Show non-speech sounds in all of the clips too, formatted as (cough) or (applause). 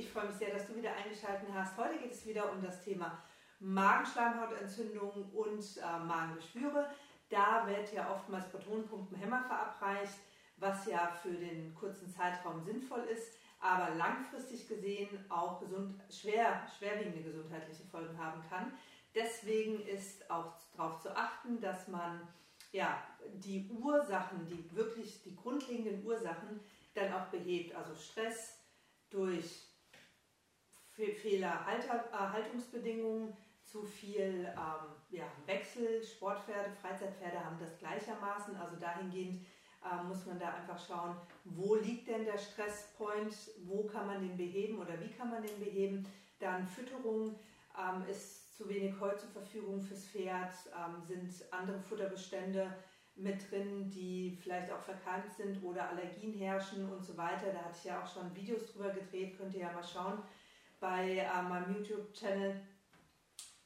Ich freue mich sehr, dass du wieder eingeschaltet hast. Heute geht es wieder um das Thema Magenschleimhautentzündung und äh, Magengeschwüre. Da wird ja oftmals Protonenpumpenhämmer verabreicht, was ja für den kurzen Zeitraum sinnvoll ist, aber langfristig gesehen auch gesund, schwer, schwerwiegende gesundheitliche Folgen haben kann. Deswegen ist auch darauf zu achten, dass man ja, die Ursachen, die wirklich die grundlegenden Ursachen dann auch behebt. Also Stress durch Fehlerhaltungsbedingungen, zu viel ähm, ja, Wechsel, Sportpferde, Freizeitpferde haben das gleichermaßen. Also dahingehend äh, muss man da einfach schauen, wo liegt denn der Stresspoint, wo kann man den beheben oder wie kann man den beheben. Dann Fütterung ähm, ist zu wenig Heu zur Verfügung fürs Pferd, ähm, sind andere Futterbestände mit drin, die vielleicht auch verkeimt sind oder Allergien herrschen und so weiter. Da hatte ich ja auch schon Videos drüber gedreht, könnt ihr ja mal schauen bei äh, meinem YouTube-Channel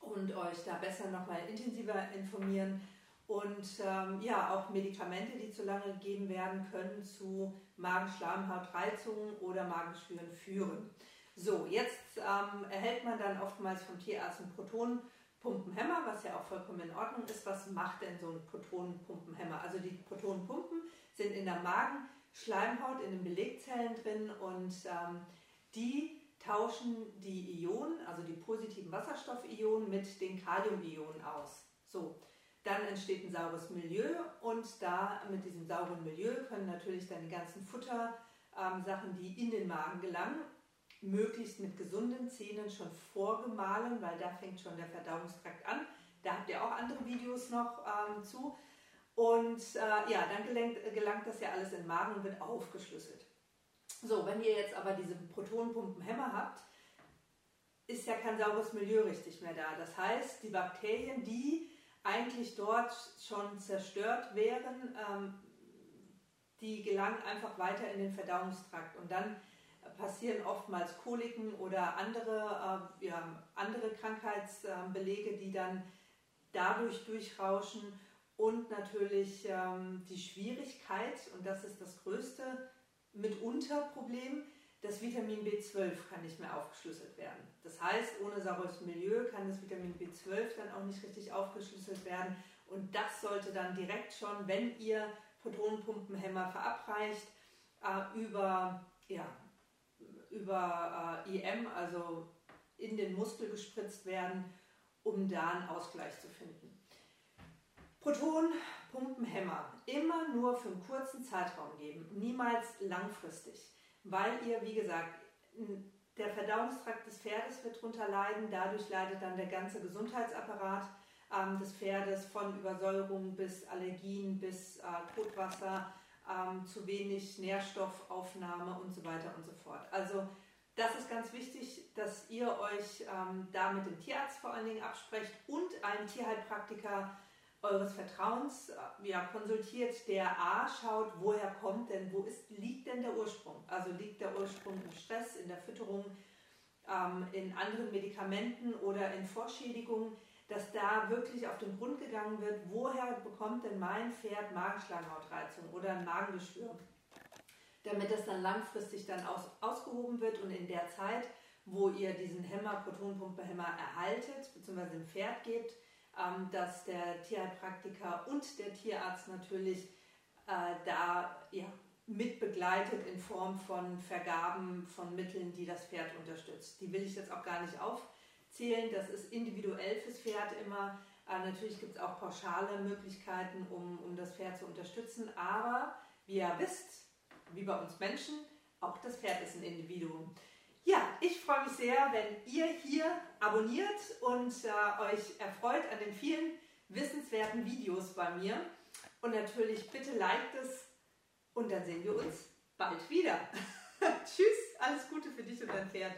und euch da besser nochmal intensiver informieren. Und ähm, ja, auch Medikamente, die zu lange gegeben werden, können zu Magenschleimhautreizungen oder Magenschwüren führen. So, jetzt ähm, erhält man dann oftmals vom Tierarzt einen Protonenpumpenhemmer, was ja auch vollkommen in Ordnung ist. Was macht denn so ein Protonenpumpenhemmer? Also die Protonenpumpen sind in der Magenschleimhaut, in den Belegzellen drin und ähm, die tauschen die Ionen, also die positiven Wasserstoffionen, mit den Kaliumionen aus. So, dann entsteht ein saures Milieu und da mit diesem sauren Milieu können natürlich dann die ganzen Futtersachen, ähm, die in den Magen gelangen, möglichst mit gesunden Zähnen schon vorgemahlen, weil da fängt schon der Verdauungstrakt an. Da habt ihr auch andere Videos noch ähm, zu. Und äh, ja, dann gelangt, gelangt das ja alles in den Magen und wird aufgeschlüsselt. So, wenn ihr jetzt aber diese Protonenpumpenhämmer habt, ist ja kein saures Milieu richtig mehr da. Das heißt, die Bakterien, die eigentlich dort schon zerstört wären, ähm, die gelangen einfach weiter in den Verdauungstrakt und dann passieren oftmals Koliken oder andere, äh, ja, andere Krankheitsbelege, die dann dadurch durchrauschen und natürlich ähm, die Schwierigkeit, und das ist das größte mitunter Problem, das Vitamin B12 kann nicht mehr aufgeschlüsselt werden. Das heißt, ohne saures Milieu kann das Vitamin B12 dann auch nicht richtig aufgeschlüsselt werden. Und das sollte dann direkt schon, wenn ihr Protonenpumpenhämmer verabreicht, äh, über, ja, über äh, IM, also in den Muskel gespritzt werden, um da einen Ausgleich zu finden. Protonenpumpenhämmer immer nur für einen kurzen Zeitraum geben, niemals langfristig, weil ihr, wie gesagt, der Verdauungstrakt des Pferdes wird darunter leiden, dadurch leidet dann der ganze Gesundheitsapparat ähm, des Pferdes von Übersäuerung bis Allergien bis äh, Kotwasser, ähm, zu wenig Nährstoffaufnahme und so weiter und so fort. Also das ist ganz wichtig, dass ihr euch ähm, da mit dem Tierarzt vor allen Dingen absprecht und einen Tierheilpraktiker eures Vertrauens äh, ja, konsultiert, der A schaut, woher kommt denn, wo ist, liegt denn der Ursprung? Also liegt der Ursprung im Stress, in der Fütterung, ähm, in anderen Medikamenten oder in Vorschädigungen, dass da wirklich auf den Grund gegangen wird, woher bekommt denn mein Pferd Magenschleimhautreizung oder ein Magengeschwür? Damit das dann langfristig dann aus, ausgehoben wird und in der Zeit, wo ihr diesen Hämmer, Protonenpumpehämmer erhaltet, bzw. dem Pferd gebt, ähm, dass der Tierheilpraktiker und der Tierarzt natürlich äh, da ja, mit begleitet in Form von Vergaben von Mitteln, die das Pferd unterstützt. Die will ich jetzt auch gar nicht aufzählen, das ist individuell fürs Pferd immer. Äh, natürlich gibt es auch pauschale Möglichkeiten, um, um das Pferd zu unterstützen, aber wie ihr wisst, wie bei uns Menschen, auch das Pferd ist ein Individuum. Ja, ich freue mich sehr, wenn ihr hier abonniert und äh, euch erfreut an den vielen wissenswerten Videos bei mir. Und natürlich bitte liked es und dann sehen wir uns bald wieder. (laughs) Tschüss, alles Gute für dich und dein Pferd.